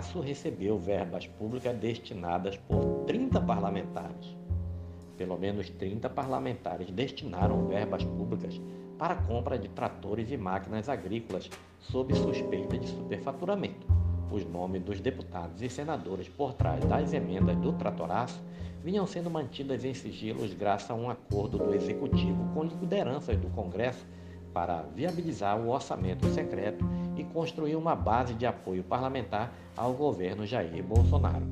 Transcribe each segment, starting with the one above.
Tratoraço recebeu verbas públicas destinadas por 30 parlamentares. Pelo menos 30 parlamentares destinaram verbas públicas para compra de tratores e máquinas agrícolas sob suspeita de superfaturamento. Os nomes dos deputados e senadores por trás das emendas do Tratoraço vinham sendo mantidas em sigilos graças a um acordo do Executivo com lideranças do Congresso para viabilizar o orçamento secreto construir uma base de apoio parlamentar ao governo Jair Bolsonaro.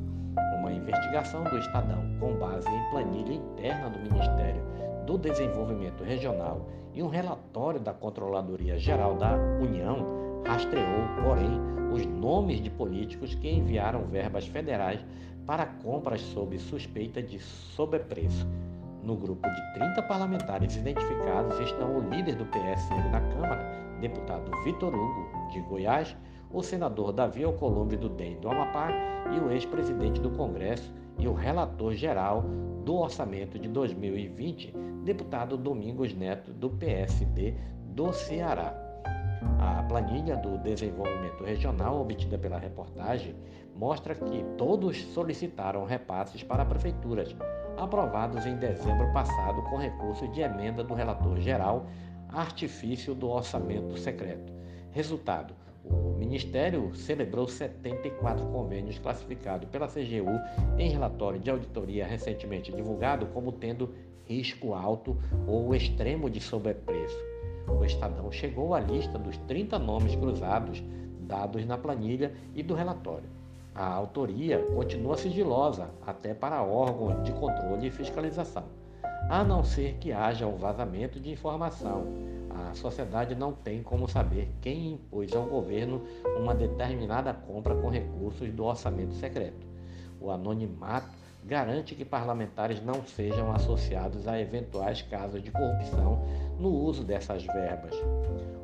Uma investigação do Estadão, com base em planilha interna do Ministério do Desenvolvimento Regional e um relatório da Controladoria Geral da União, rastreou, porém, os nomes de políticos que enviaram verbas federais para compras sob suspeita de sobrepreço. No grupo de 30 parlamentares identificados estão o líder do PSL na Câmara, deputado Vitor Hugo, de Goiás, o senador Davi Alcolumbre do DEM do Amapá e o ex-presidente do Congresso e o relator geral do orçamento de 2020, deputado Domingos Neto do PSD do Ceará. A planilha do desenvolvimento regional obtida pela reportagem mostra que todos solicitaram repasses para prefeituras, aprovados em dezembro passado com recurso de emenda do relator geral, artifício do orçamento secreto. Resultado: o Ministério celebrou 74 convênios classificados pela CGU em relatório de auditoria recentemente divulgado como tendo risco alto ou extremo de sobrepreço. O Estadão chegou à lista dos 30 nomes cruzados dados na planilha e do relatório. A autoria continua sigilosa até para órgãos de controle e fiscalização, a não ser que haja um vazamento de informação. A sociedade não tem como saber quem impôs ao governo uma determinada compra com recursos do orçamento secreto. O anonimato garante que parlamentares não sejam associados a eventuais casos de corrupção no uso dessas verbas.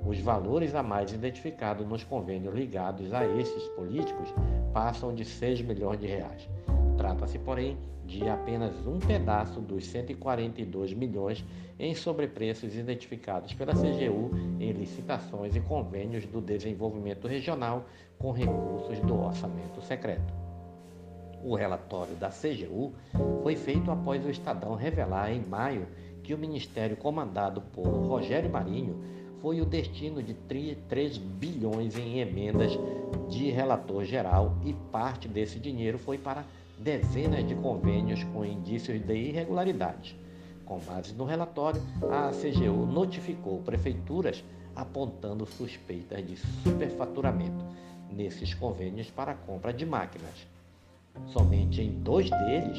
Os valores a mais identificados nos convênios ligados a esses políticos passam de 6 milhões de reais. Trata-se, porém, de apenas um pedaço dos 142 milhões em sobrepreços identificados pela CGU em licitações e convênios do desenvolvimento regional com recursos do orçamento secreto. O relatório da CGU foi feito após o Estadão revelar em maio que o ministério comandado por Rogério Marinho foi o destino de 3 bilhões em emendas de relator geral e parte desse dinheiro foi para dezenas de convênios com indícios de irregularidades. Com base no relatório, a CGU notificou prefeituras apontando suspeitas de superfaturamento nesses convênios para a compra de máquinas. Somente em dois deles,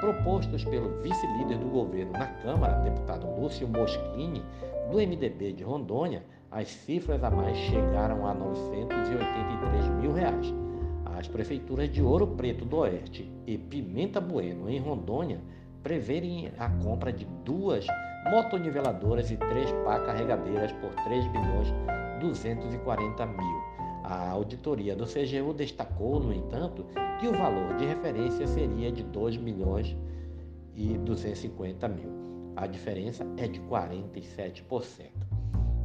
propostos pelo vice-líder do governo na Câmara, deputado Lúcio Moschini, do MDB de Rondônia, as cifras a mais chegaram a 983 mil reais. As prefeituras de Ouro Preto do Oeste e Pimenta Bueno, em Rondônia, preverem a compra de duas motoniveladoras e três pá carregadeiras por 3 bilhões 240 mil. A auditoria do CGU destacou, no entanto, que o valor de referência seria de 2 milhões e 250 mil. A diferença é de 47%.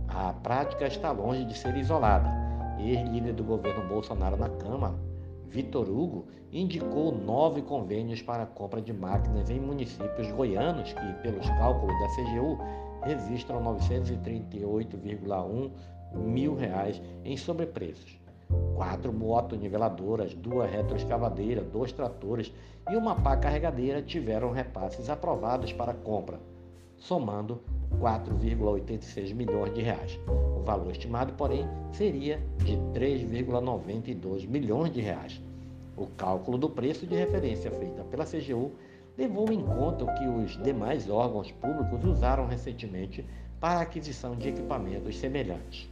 A prática está longe de ser isolada. Ex-líder do governo Bolsonaro na Câmara, Vitor Hugo, indicou nove convênios para a compra de máquinas em municípios goianos que, pelos cálculos da CGU, registram 938,1 mil reais em sobrepreços. Quatro motoniveladoras, duas retroescavadeiras, dois tratores e uma pá carregadeira tiveram repasses aprovados para compra, somando 4,86 milhões de reais. O valor estimado, porém, seria de 3,92 milhões de reais. O cálculo do preço de referência feita pela CGU levou em conta o que os demais órgãos públicos usaram recentemente para a aquisição de equipamentos semelhantes.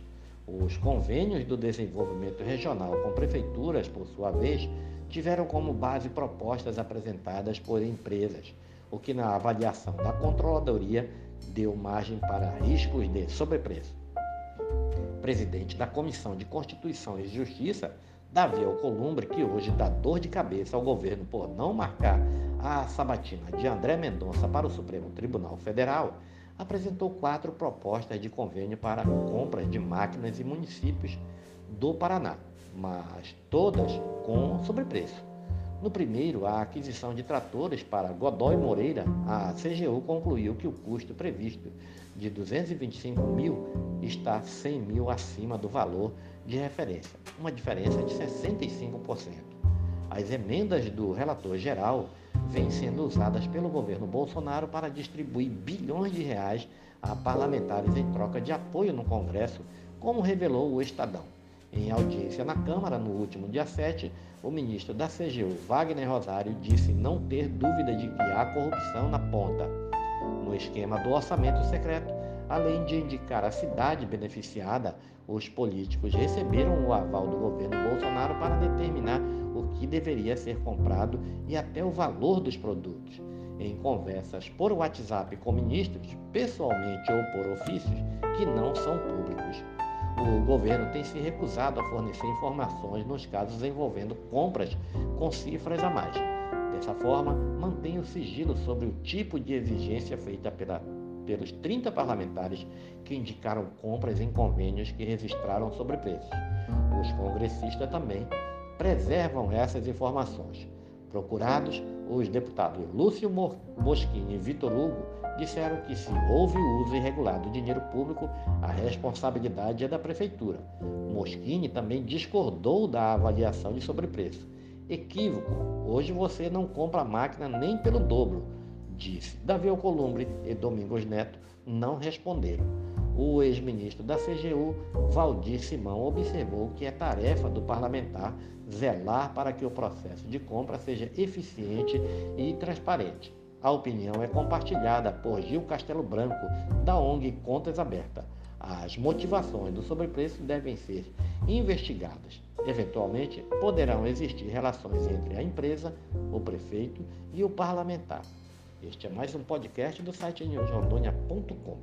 Os convênios do desenvolvimento regional com prefeituras, por sua vez, tiveram como base propostas apresentadas por empresas, o que na avaliação da controladoria deu margem para riscos de sobrepreço. Presidente da Comissão de Constituição e Justiça, Davi Alcolumbre, que hoje dá dor de cabeça ao governo por não marcar a sabatina de André Mendonça para o Supremo Tribunal Federal, apresentou quatro propostas de convênio para compras de máquinas e municípios do Paraná, mas todas com sobrepreço. No primeiro, a aquisição de tratores para Godoy Moreira, a CGU concluiu que o custo previsto de 225 mil está 100 mil acima do valor de referência, uma diferença de 65%. As emendas do relator geral vêm sendo usadas pelo governo Bolsonaro para distribuir bilhões de reais a parlamentares em troca de apoio no Congresso, como revelou o Estadão. Em audiência na Câmara no último dia 7, o ministro da CGU, Wagner Rosário, disse não ter dúvida de que há corrupção na ponta. No esquema do orçamento secreto, além de indicar a cidade beneficiada, os políticos receberam o aval do governo Bolsonaro para determinar o que deveria ser comprado e até o valor dos produtos. Em conversas por WhatsApp com ministros, pessoalmente ou por ofícios, que não são públicos o governo tem se recusado a fornecer informações nos casos envolvendo compras com cifras a mais. Dessa forma, mantém o sigilo sobre o tipo de exigência feita pela, pelos 30 parlamentares que indicaram compras em convênios que registraram sobrepreços. Os congressistas também preservam essas informações. Procurados, os deputados Lúcio Moschini e Vitor Hugo disseram que se houve uso irregular do dinheiro público, a responsabilidade é da prefeitura. Moschini também discordou da avaliação de sobrepreço. Equívoco, hoje você não compra a máquina nem pelo dobro, disse. Davi Alcolumbre e Domingos Neto não responderam. O ex-ministro da CGU, Valdir Simão, observou que é tarefa do parlamentar zelar para que o processo de compra seja eficiente e transparente. A opinião é compartilhada por Gil Castelo Branco, da ONG Contas Aberta. As motivações do sobrepreço devem ser investigadas. Eventualmente, poderão existir relações entre a empresa, o prefeito e o parlamentar. Este é mais um podcast do site newsrondônia.com.